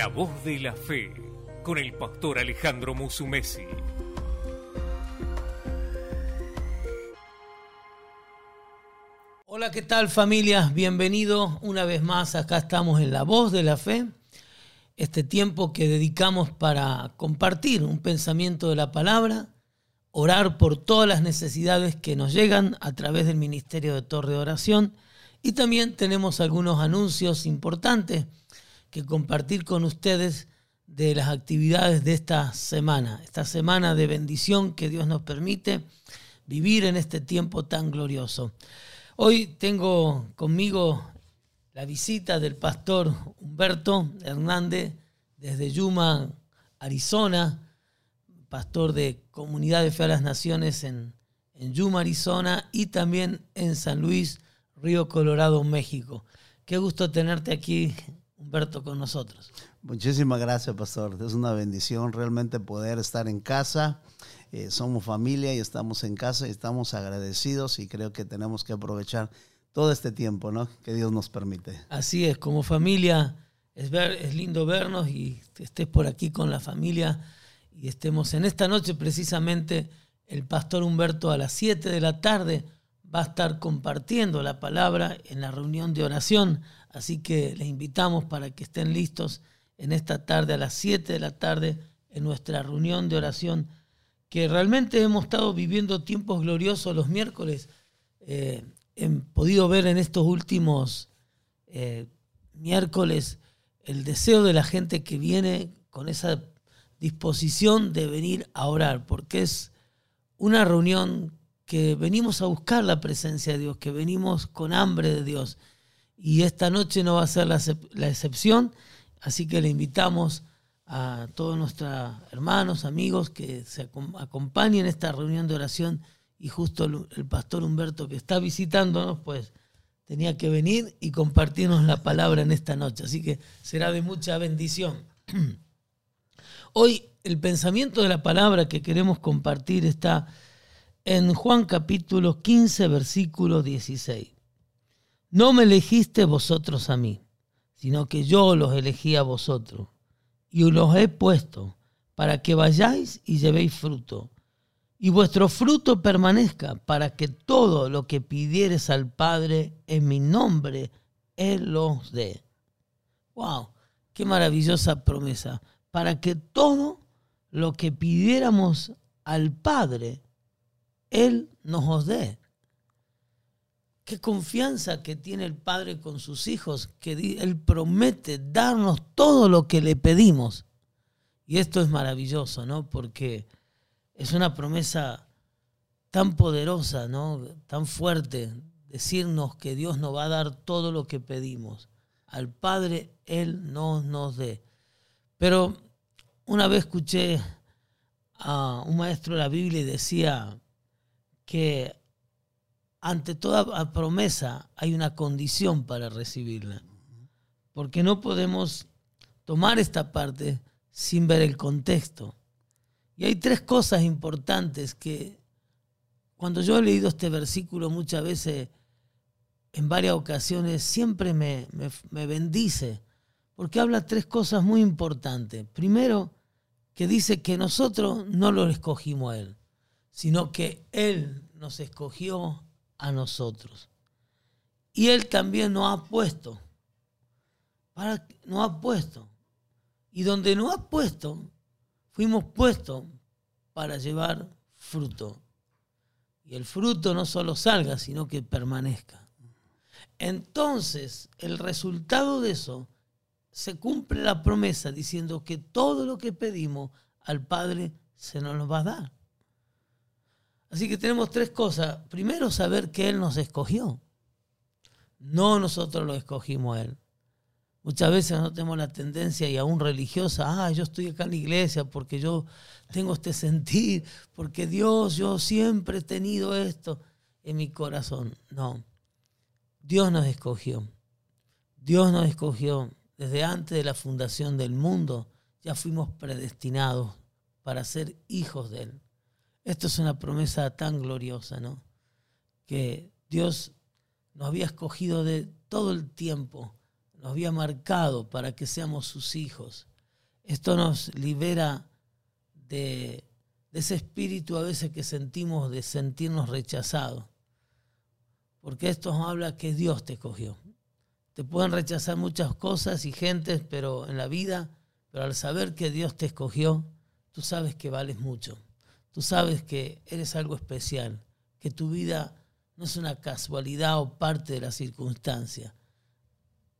La voz de la fe con el pastor Alejandro Musumesi. Hola, ¿qué tal familia? Bienvenido una vez más. Acá estamos en La voz de la fe. Este tiempo que dedicamos para compartir un pensamiento de la palabra, orar por todas las necesidades que nos llegan a través del Ministerio de Torre de Oración y también tenemos algunos anuncios importantes que compartir con ustedes de las actividades de esta semana, esta semana de bendición que Dios nos permite vivir en este tiempo tan glorioso. Hoy tengo conmigo la visita del pastor Humberto Hernández desde Yuma, Arizona, pastor de Comunidad de Fe a las Naciones en, en Yuma, Arizona, y también en San Luis, Río Colorado, México. Qué gusto tenerte aquí, Humberto, con nosotros. Muchísimas gracias, pastor. Es una bendición realmente poder estar en casa. Eh, somos familia y estamos en casa y estamos agradecidos y creo que tenemos que aprovechar todo este tiempo ¿no? que Dios nos permite. Así es, como familia es, ver, es lindo vernos y que estés por aquí con la familia y estemos en esta noche precisamente el pastor Humberto a las 7 de la tarde va a estar compartiendo la palabra en la reunión de oración, así que les invitamos para que estén listos en esta tarde a las 7 de la tarde en nuestra reunión de oración, que realmente hemos estado viviendo tiempos gloriosos los miércoles. Eh, he podido ver en estos últimos eh, miércoles el deseo de la gente que viene con esa disposición de venir a orar, porque es una reunión que venimos a buscar la presencia de Dios, que venimos con hambre de Dios. Y esta noche no va a ser la, excepción, así que le invitamos a todos nuestros hermanos, amigos, que se acompañen en esta reunión de oración. Y justo el pastor Humberto, que está visitándonos, pues tenía que venir y compartirnos la palabra en esta noche. Así que será de mucha bendición. Hoy el pensamiento de la palabra que queremos compartir está en Juan capítulo 15, versículo 16. No me elegiste vosotros a mí, sino que yo los elegí a vosotros y os los he puesto para que vayáis y llevéis fruto, y vuestro fruto permanezca, para que todo lo que pidieres al Padre en mi nombre, Él los dé. ¡Wow! ¡Qué maravillosa promesa! Para que todo lo que pidiéramos al Padre él nos os dé. Qué confianza que tiene el Padre con sus hijos, que Él promete darnos todo lo que le pedimos. Y esto es maravilloso, ¿no? Porque es una promesa tan poderosa, ¿no? Tan fuerte, decirnos que Dios nos va a dar todo lo que pedimos. Al Padre Él nos nos dé. Pero una vez escuché a un maestro de la Biblia y decía, que ante toda promesa hay una condición para recibirla. Porque no podemos tomar esta parte sin ver el contexto. Y hay tres cosas importantes que cuando yo he leído este versículo muchas veces, en varias ocasiones, siempre me, me bendice, porque habla tres cosas muy importantes. Primero, que dice que nosotros no lo escogimos a Él sino que Él nos escogió a nosotros. Y Él también nos ha puesto. Para, nos ha puesto. Y donde nos ha puesto, fuimos puestos para llevar fruto. Y el fruto no solo salga, sino que permanezca. Entonces, el resultado de eso, se cumple la promesa diciendo que todo lo que pedimos al Padre se nos lo va a dar. Así que tenemos tres cosas. Primero, saber que Él nos escogió. No nosotros lo escogimos Él. Muchas veces no tenemos la tendencia, y aún religiosa, ah, yo estoy acá en la iglesia porque yo tengo este sentir, porque Dios, yo siempre he tenido esto en mi corazón. No, Dios nos escogió. Dios nos escogió desde antes de la fundación del mundo. Ya fuimos predestinados para ser hijos de Él. Esto es una promesa tan gloriosa, ¿no? Que Dios nos había escogido de todo el tiempo, nos había marcado para que seamos sus hijos. Esto nos libera de, ese espíritu a veces que sentimos de sentirnos rechazados. Porque esto nos habla que Dios te escogió. Te pueden rechazar muchas cosas y gentes, pero en la vida, pero al saber que Dios te escogió, tú sabes que vales mucho. Tú sabes que eres algo especial, que tu vida no es una casualidad o parte de la circunstancia.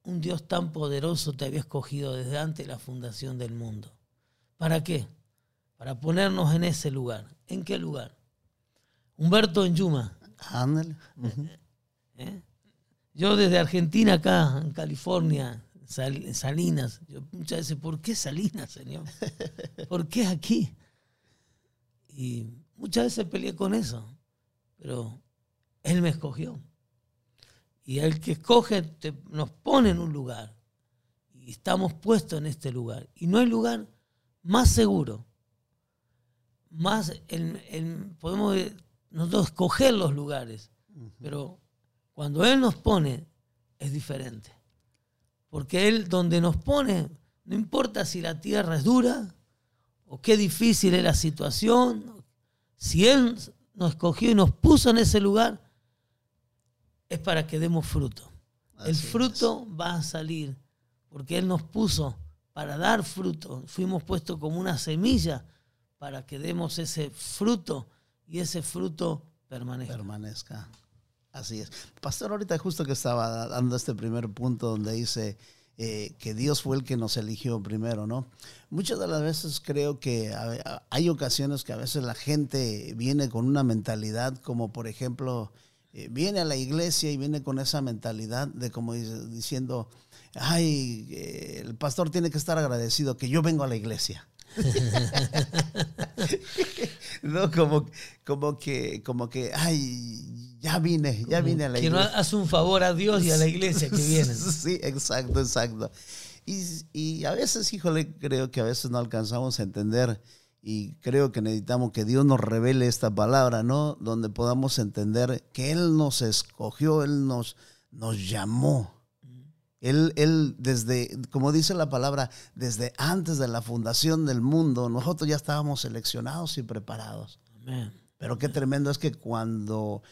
Un Dios tan poderoso te había escogido desde antes de la fundación del mundo. ¿Para qué? Para ponernos en ese lugar. ¿En qué lugar? Humberto en Yuma. Ándale. ¿Eh? Yo desde Argentina acá, en California, Sal- Salinas, yo muchas veces, ¿por qué Salinas, Señor? ¿Por qué aquí? Y muchas veces peleé con eso, pero Él me escogió. Y el que escoge te- nos pone en un lugar. Y estamos puestos en este lugar. Y no hay lugar más seguro, más, el- el- podemos nosotros escoger los lugares, pero cuando Él nos pone, es diferente. Porque Él donde nos pone, no importa si la tierra es dura o qué difícil es la situación, si Él nos escogió y nos puso en ese lugar, es para que demos fruto. El fruto va a salir porque Él nos puso para dar fruto. Fuimos puestos como una semilla para que demos ese fruto y ese fruto permanezca. permanezca. Así es. Pastor, ahorita justo que estaba dando este primer punto donde dice eh, que Dios fue el que nos eligió primero, ¿no? Muchas de las veces creo que hay ocasiones que a veces la gente viene con una mentalidad como, por ejemplo, eh, viene a la iglesia y viene con esa mentalidad de como diciendo, ay, eh, el pastor tiene que estar agradecido que yo vengo a la iglesia. no, como, como que, como que, ay, ya vine, ya vine a la que no iglesia. hace un favor a Dios y a la iglesia que vienen. Sí, exacto, exacto. Y, y a veces, híjole, creo que a veces no alcanzamos a entender y creo que necesitamos que Dios nos revele esta palabra, ¿no? Donde podamos entender que Él nos escogió, Él nos, nos llamó. Él, él, desde, como dice la palabra, desde antes de la fundación del mundo, nosotros ya estábamos seleccionados y preparados. Amén. Pero qué tremendo es que cuando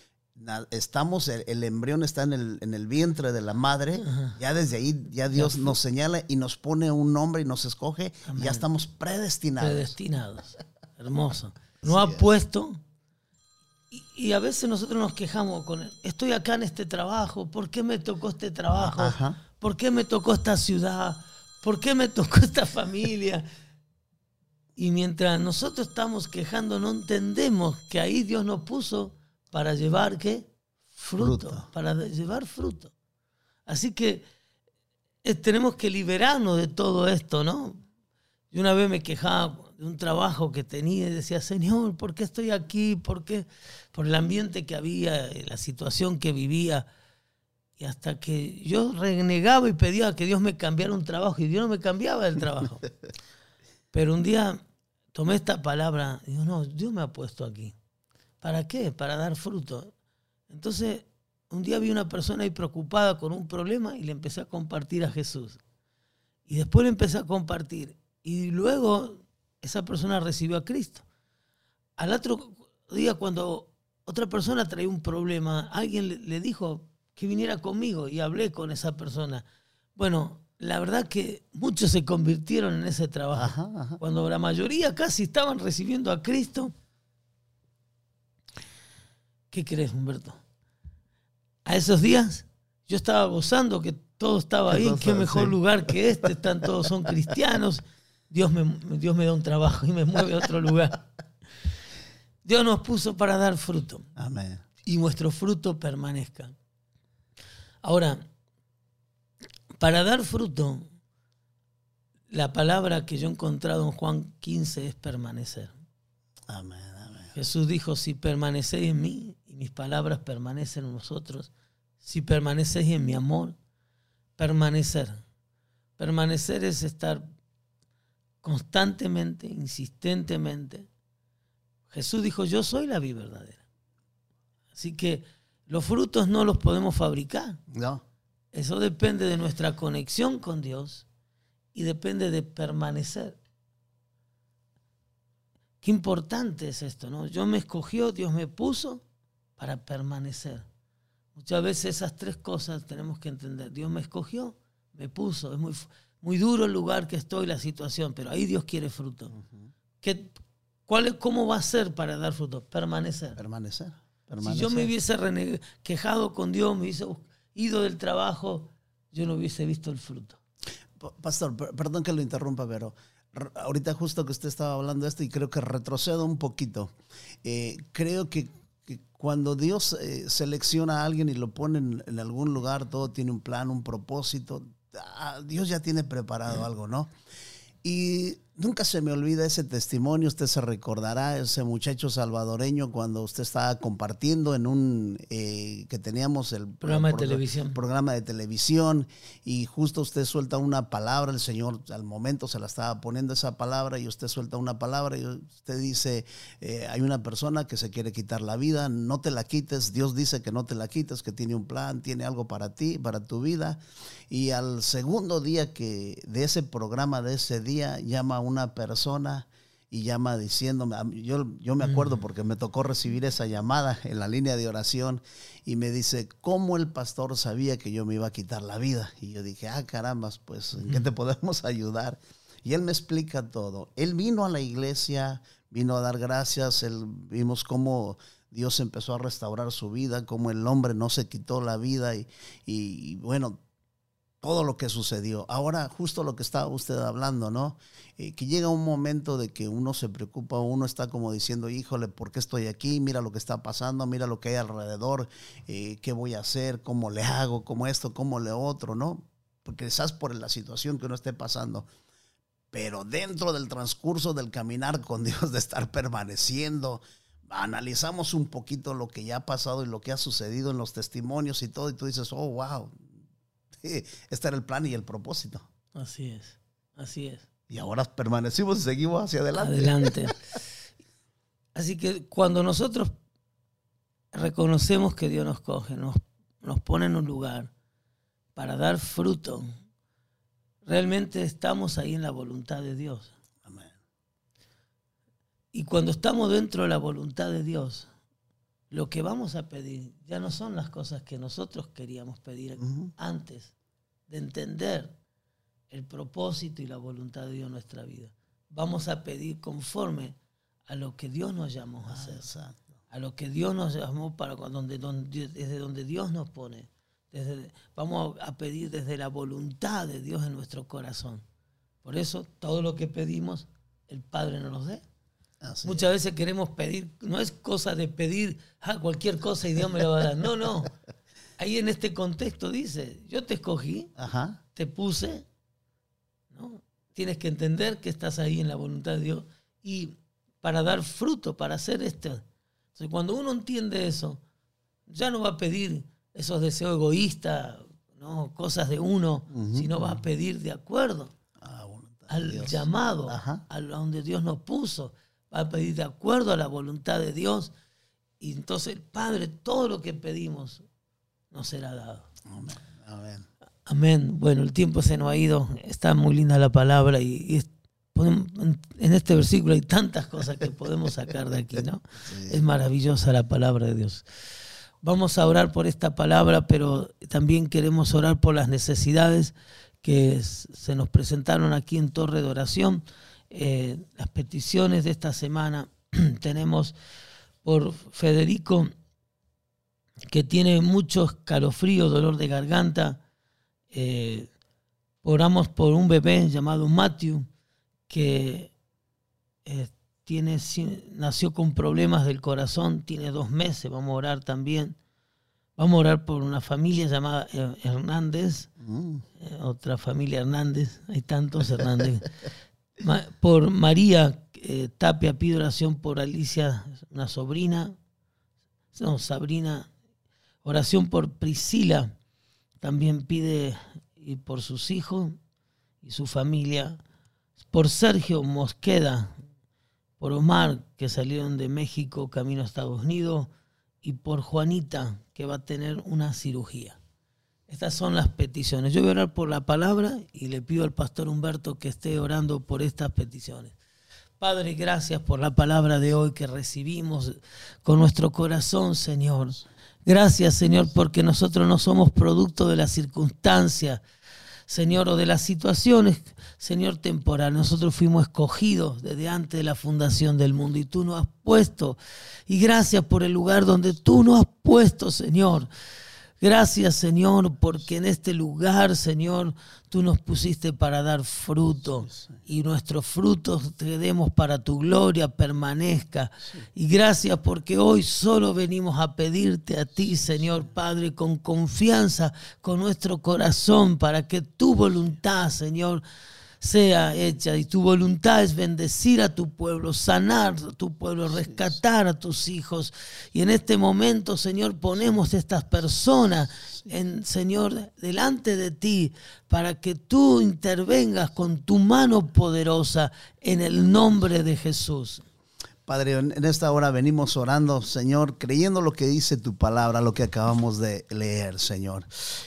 estamos, el, el embrión está en el, en el vientre de la madre, ya desde ahí, ya Dios nos señala y nos pone un nombre y nos escoge y ya estamos predestinados. Predestinados. Hermoso. No ha puesto. Y, y a veces nosotros nos quejamos con, estoy acá en este trabajo, ¿por qué me tocó este trabajo? Ajá. ¿Por qué me tocó esta ciudad? ¿Por qué me tocó esta familia? Y mientras nosotros estamos quejando, no entendemos que ahí Dios nos puso para llevar qué? Fruto, Fruto. para llevar fruto. Así que eh, tenemos que liberarnos de todo esto, ¿no? Yo una vez me quejaba de un trabajo que tenía y decía, Señor, ¿por qué estoy aquí? ¿Por qué? Por el ambiente que había, eh, la situación que vivía. Y hasta que yo renegaba y pedía que Dios me cambiara un trabajo y Dios no me cambiaba el trabajo. Pero un día tomé esta palabra y digo, no, Dios me ha puesto aquí. ¿Para qué? Para dar fruto. Entonces, un día vi una persona ahí preocupada con un problema y le empecé a compartir a Jesús. Y después le empecé a compartir. Y luego esa persona recibió a Cristo. Al otro día, cuando otra persona traía un problema, alguien le, dijo que viniera conmigo y hablé con esa persona. Bueno, la verdad que muchos se convirtieron en ese trabajo. Ajá, ajá. Cuando la mayoría casi estaban recibiendo a Cristo. ¿Qué crees, Humberto? A esos días yo estaba gozando que todo estaba ahí, qué mejor sí. lugar que este, están todos son cristianos. Dios me, Dios me da un trabajo y me mueve a otro lugar. Dios nos puso para dar fruto Amén. y nuestro fruto permanezca. Ahora, para dar fruto, la palabra que yo he encontrado en Juan 15 es permanecer. Amén. Amén. Jesús dijo, si permanecéis en mí mis palabras permanecen en vosotros, si permanecéis en mi amor, permanecer. Permanecer es estar constantemente, insistentemente. Jesús dijo, yo soy la vida verdadera. Así que los frutos no los podemos fabricar. No. Eso depende de nuestra conexión con Dios y depende de permanecer qué importante es esto, ¿no? Yo me escogió, Dios me puso para permanecer. Muchas veces esas tres cosas tenemos que entender. Dios me escogió, me puso. Es muy, muy duro el lugar que estoy, la situación, pero ahí Dios quiere fruto. ¿Qué, cuál, ¿Cómo va a ser para dar fruto? Permanecer. Permanecer. Si yo me hubiese quejado con Dios, me hubiese ido del trabajo, yo no hubiese visto el fruto. Pastor, perdón que lo interrumpa, pero ahorita justo que usted estaba hablando de esto y creo que retrocedo un poquito. Eh, creo que, cuando Dios eh, selecciona a alguien y lo pone en, algún lugar, todo tiene un plan, un propósito. Ah, Dios ya tiene preparado algo, ¿no? Y Nunca se me olvida ese testimonio, usted se recordará, ese muchacho salvadoreño cuando usted estaba compartiendo en un, eh, que teníamos el programa de televisión. Programa de televisión y justo usted suelta una palabra, el Señor al momento se la estaba poniendo esa palabra y usted suelta una palabra y usted dice, eh, hay una persona que se quiere quitar la vida, no te la quites, Dios dice que no te la quites, que tiene un plan, tiene algo para ti, para tu vida. Y al segundo día que de ese programa, de ese día, llama a una persona y llama diciéndome, yo, yo me acuerdo porque me tocó recibir esa llamada en la línea de oración y me dice, ¿cómo el pastor sabía que yo me iba a quitar la vida? Y yo dije, ah, caramba, pues, ¿en qué te podemos ayudar? Y él me explica todo. Él vino a la iglesia, vino a dar gracias, él, vimos cómo Dios empezó a restaurar su vida, cómo el hombre no se quitó la vida y, y bueno, todo lo que sucedió. Ahora, justo lo que estaba usted hablando, ¿no? Eh, que llega un momento de que uno se preocupa, uno está como diciendo, híjole, ¿por qué estoy aquí? Mira lo que está pasando, mira lo que hay alrededor, eh, ¿qué voy a hacer? ¿Cómo le hago? ¿Cómo esto? ¿Cómo le otro? ¿No? Porque quizás por la situación que uno esté pasando. Pero dentro del transcurso del caminar con Dios, de estar permaneciendo, analizamos un poquito lo que ya ha pasado y lo que ha sucedido en los testimonios y todo, y tú dices, oh, wow, este era el plan y el propósito. Así es, así es. Y ahora permanecimos y seguimos hacia adelante. Adelante. Así que cuando nosotros reconocemos que Dios nos coge, nos, nos pone en un lugar para dar fruto, realmente estamos ahí en la voluntad de Dios. Amén. Y cuando estamos dentro de la voluntad de Dios, lo que vamos a pedir ya no son las cosas que nosotros queríamos pedir antes de entender el propósito y la voluntad de Dios en nuestra vida. Vamos a pedir conforme a lo que Dios nos llamó a hacer, a lo que Dios nos llamó para donde, desde donde Dios nos pone. Desde, vamos a pedir desde la voluntad de Dios en nuestro corazón. Por eso todo lo que pedimos, el Padre nos lo dé. Muchas veces queremos pedir, no es cosa de pedir ah, cualquier cosa y Dios me lo va a dar. No, no. Ahí en este contexto dice, yo te escogí, te puse, ¿no? Tienes que entender que estás ahí en la voluntad de Dios y para dar fruto, para hacer esto. Entonces, cuando uno entiende eso, ya no va a pedir esos deseos egoístas, ¿no? cosas de uno, sino va a pedir de acuerdo al llamado, a donde Dios nos puso va a pedir de acuerdo a la voluntad de Dios. Y entonces el Padre, todo lo que pedimos, nos será dado. Amén. Amén. Bueno, el tiempo se nos ha ido. Está muy linda la palabra y, en este versículo hay tantas cosas que podemos sacar de aquí, ¿no? Es maravillosa la palabra de Dios. Vamos a orar por esta palabra, pero también queremos orar por las necesidades que se nos presentaron aquí en Torre de Oración. Eh, las peticiones de esta semana. Tenemos por Federico, que tiene mucho escalofrío, dolor de garganta. Eh, oramos por un bebé llamado Matthew, que eh, tiene, nació con problemas del corazón, tiene dos meses, vamos a orar también. Vamos a orar por una familia llamada Hernández, mm. otra familia Hernández, hay tantos Hernández, por María eh, Tapia pido oración por Alicia, una sobrina, no, Sabrina, oración por Priscila, también pide y por sus hijos y su familia, por Sergio Mosqueda, por Omar, que salieron de México camino a Estados Unidos, y por Juanita, que va a tener una cirugía. Estas son las peticiones. Yo voy a orar por la palabra y le pido al pastor Humberto que esté orando por estas peticiones. Padre, gracias por la palabra de hoy que recibimos con nuestro corazón, Señor. Gracias, Señor, porque nosotros no somos producto de las circunstancias, Señor, o de las situaciones, Señor, temporal. Nosotros fuimos escogidos desde antes de la fundación del mundo y tú nos has puesto. Y gracias por el lugar donde tú nos has puesto, Señor. Gracias, Señor, porque en este lugar, Señor, tú nos pusiste para dar fruto y nuestros frutos te demos para tu gloria permanezca. Y gracias porque hoy solo venimos a pedirte a ti, Señor. Padre, con confianza, con nuestro corazón, para que tu voluntad, Señor, sea hecha y tu voluntad es bendecir a tu pueblo, sanar a tu pueblo, rescatar a tus hijos. Y en este momento, Señor, ponemos estas personas, en, Señor, delante de ti para que tú intervengas con tu mano poderosa en el nombre de Jesús. Padre, en esta hora venimos orando, Señor, creyendo lo que dice tu palabra, lo que acabamos de leer, Señor.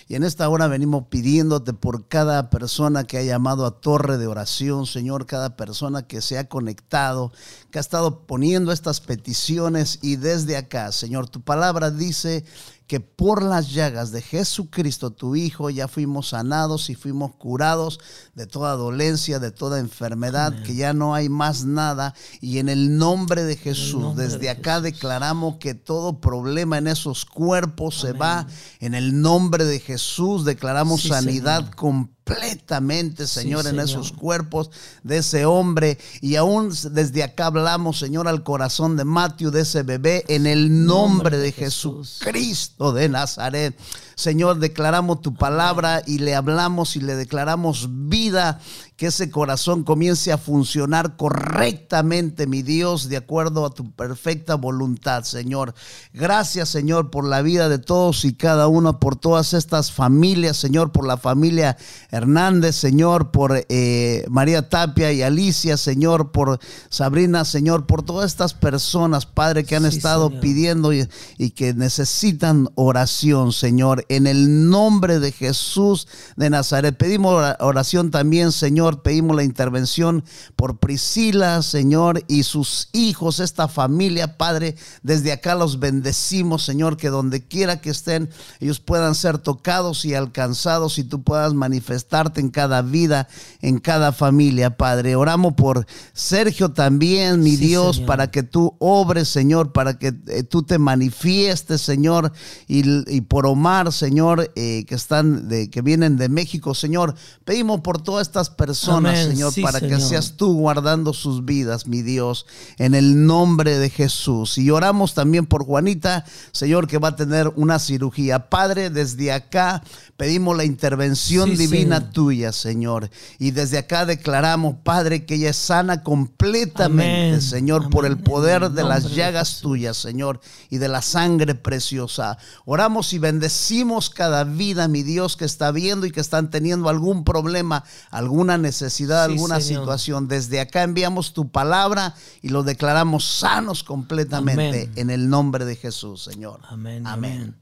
Y en esta hora venimos pidiéndote por cada persona que ha llamado a torre de oración, Señor, cada persona que se ha conectado, que ha estado poniendo estas peticiones y desde acá, Señor, tu palabra dice que por las llagas de Jesucristo, tu Hijo, ya fuimos sanados y fuimos curados de toda dolencia, de toda enfermedad, que ya no hay más nada. Y en el nombre de Jesús, desde acá declaramos que todo problema en esos cuerpos se va. En el nombre de Jesús declaramos sanidad completa completamente, Señor, en esos cuerpos de ese hombre. Y aún desde acá hablamos, Señor, al corazón de Mateo, de ese bebé, en el nombre, de, Jesucristo de Nazaret. Señor, declaramos tu palabra y le hablamos y le declaramos vida que ese corazón comience a funcionar correctamente, mi Dios, de acuerdo a tu perfecta voluntad, Señor. Gracias, Señor, por la vida de todos y cada uno, por todas estas familias, Señor, por la familia Hernández, Señor, por eh, María Tapia y Alicia, Señor, por Sabrina, Señor, por todas estas personas, Padre, que han estado pidiendo y, y que necesitan oración, Señor, en el nombre de Jesús de Nazaret. Pedimos oración también, Señor pedimos la intervención por Priscila, Señor, y sus hijos, esta familia, Padre. Desde acá los bendecimos, Señor, que donde quiera que estén, ellos puedan ser tocados y alcanzados y tú puedas manifestarte en cada vida, en cada familia, Padre. Oramos por Sergio también, mi Dios, para que tú obres, Señor, para que eh, tú te manifiestes, Señor, y, por Omar, Señor, eh, que están de, que vienen de México, Señor. Pedimos por todas estas personas Señor, para que seas tú guardando sus vidas, mi Dios, en el nombre de Jesús. Y oramos también por Juanita, Señor, que va a tener una cirugía. Padre, desde acá pedimos la intervención divina tuya, Señor. Y desde acá declaramos, Padre, que ella es sana completamente, Señor, por el poder de las llagas tuyas, Señor, y de la sangre preciosa. Oramos y bendecimos cada vida, mi Dios, que está viendo y que están teniendo algún problema, alguna necesidad, alguna situación. Desde acá enviamos tu palabra y lo declaramos sanos completamente en el nombre de Jesús, Señor. Amén. Amén.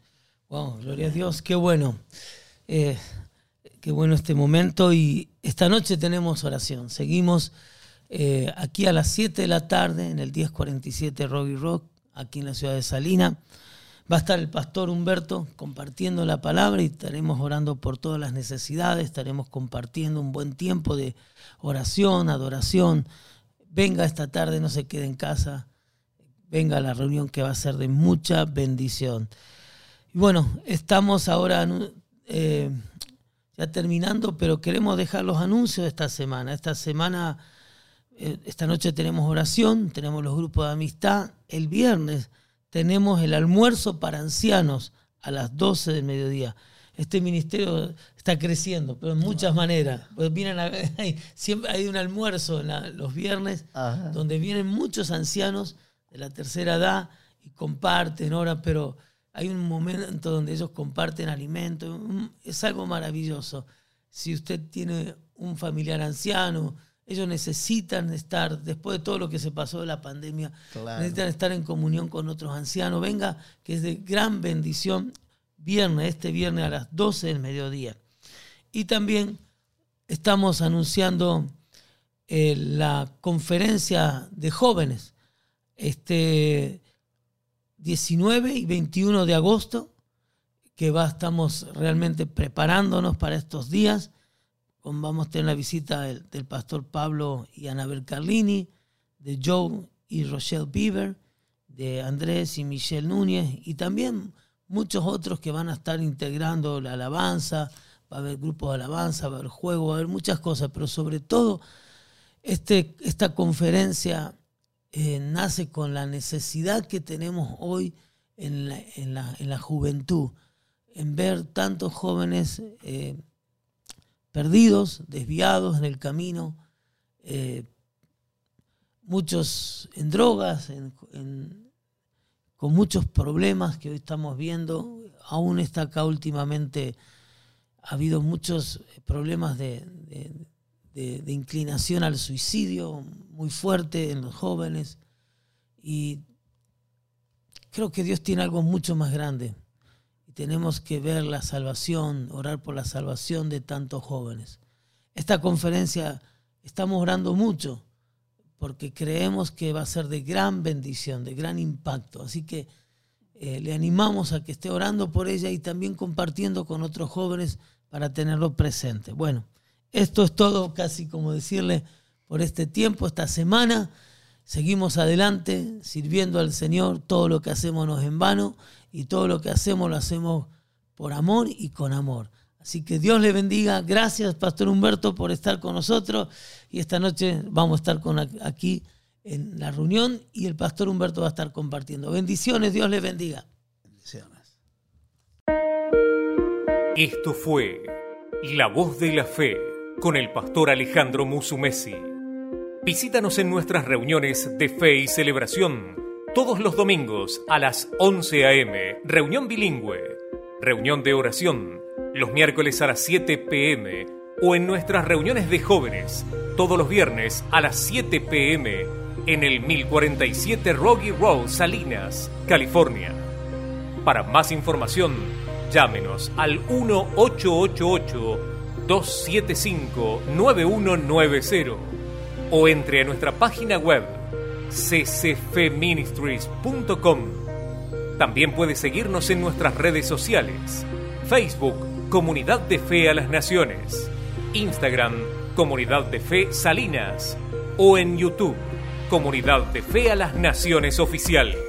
Wow, gloria a Dios, qué bueno. Eh, qué bueno este momento y esta noche tenemos oración. Seguimos eh, aquí a las 7 de la tarde en el 1047 Rocky Rock, aquí en la ciudad de Salina. Va a estar el pastor Humberto compartiendo la palabra y estaremos orando por todas las necesidades, estaremos compartiendo un buen tiempo de oración, adoración. Venga esta tarde, no se quede en casa, venga a la reunión que va a ser de mucha bendición. Y bueno, estamos ahora eh, ya terminando, pero queremos dejar los anuncios de esta semana. Esta semana, eh, esta noche tenemos oración, tenemos los grupos de amistad. El viernes tenemos el almuerzo para ancianos a las 12 del mediodía. Este ministerio está creciendo, pero en muchas maneras. Pues vienen hay, siempre hay un almuerzo los viernes donde vienen muchos ancianos de la tercera edad y comparten, ahora, pero hay un momento donde ellos comparten alimentos. Es algo maravilloso. Si usted tiene un familiar anciano, ellos necesitan estar, después de todo lo que se pasó de la pandemia, necesitan estar en comunión con otros ancianos. Venga, que es de gran bendición, viernes, este viernes a las 12 del mediodía. Y también estamos anunciando eh, la conferencia de jóvenes este 19 y 21 de agosto, que va, estamos realmente preparándonos para estos días. Vamos a tener la visita del, pastor Pablo y Anabel Carlini, de Joe y Rochelle Bieber, de Andrés y Michelle Núñez, y también muchos otros que van a estar integrando la alabanza, va a haber grupos de alabanza, va a haber juego, va a haber muchas cosas, pero sobre todo este, esta conferencia eh, nace con la necesidad que tenemos hoy en la, en la, en la juventud, en ver tantos jóvenes eh, perdidos, desviados en el camino, eh, muchos en drogas, con muchos problemas que hoy estamos viendo. Aún está acá últimamente, ha habido muchos problemas de inclinación al suicidio muy fuerte en los jóvenes. Y creo que Dios tiene algo mucho más grande. Tenemos que ver la salvación, orar por la salvación de tantos jóvenes. Esta conferencia estamos orando mucho porque creemos que va a ser de gran bendición, de gran impacto. Así que eh, le animamos a que esté orando por ella y también compartiendo con otros jóvenes para tenerlo presente. Bueno, esto es todo, casi como decirle, por este tiempo, esta semana. Seguimos adelante sirviendo al Señor. Todo lo que hacemos no es en vano y todo lo que hacemos lo hacemos por amor y con amor. Así que Dios le bendiga. Gracias, Pastor Humberto, por estar con nosotros. Y esta noche vamos a estar con, aquí en la reunión y el Pastor Humberto va a estar compartiendo. Bendiciones, Dios le bendiga. Bendiciones. Esto fue La Voz de la Fe con el Pastor Alejandro Musumesi. Visítanos en nuestras reuniones de fe y celebración todos los domingos a las 11 a.m. Reunión bilingüe, reunión de oración los miércoles a las 7 pm o en nuestras reuniones de jóvenes todos los viernes a las 7 pm en el 1047 Rocky Road, Salinas, California. Para más información, llámenos al 1-888-275-9190 o entre a nuestra página web ccfministries.com. También puede seguirnos en nuestras redes sociales, Facebook, Comunidad de Fe a las Naciones, Instagram, Comunidad de Fe Salinas o en YouTube, Comunidad de Fe a las Naciones Oficial.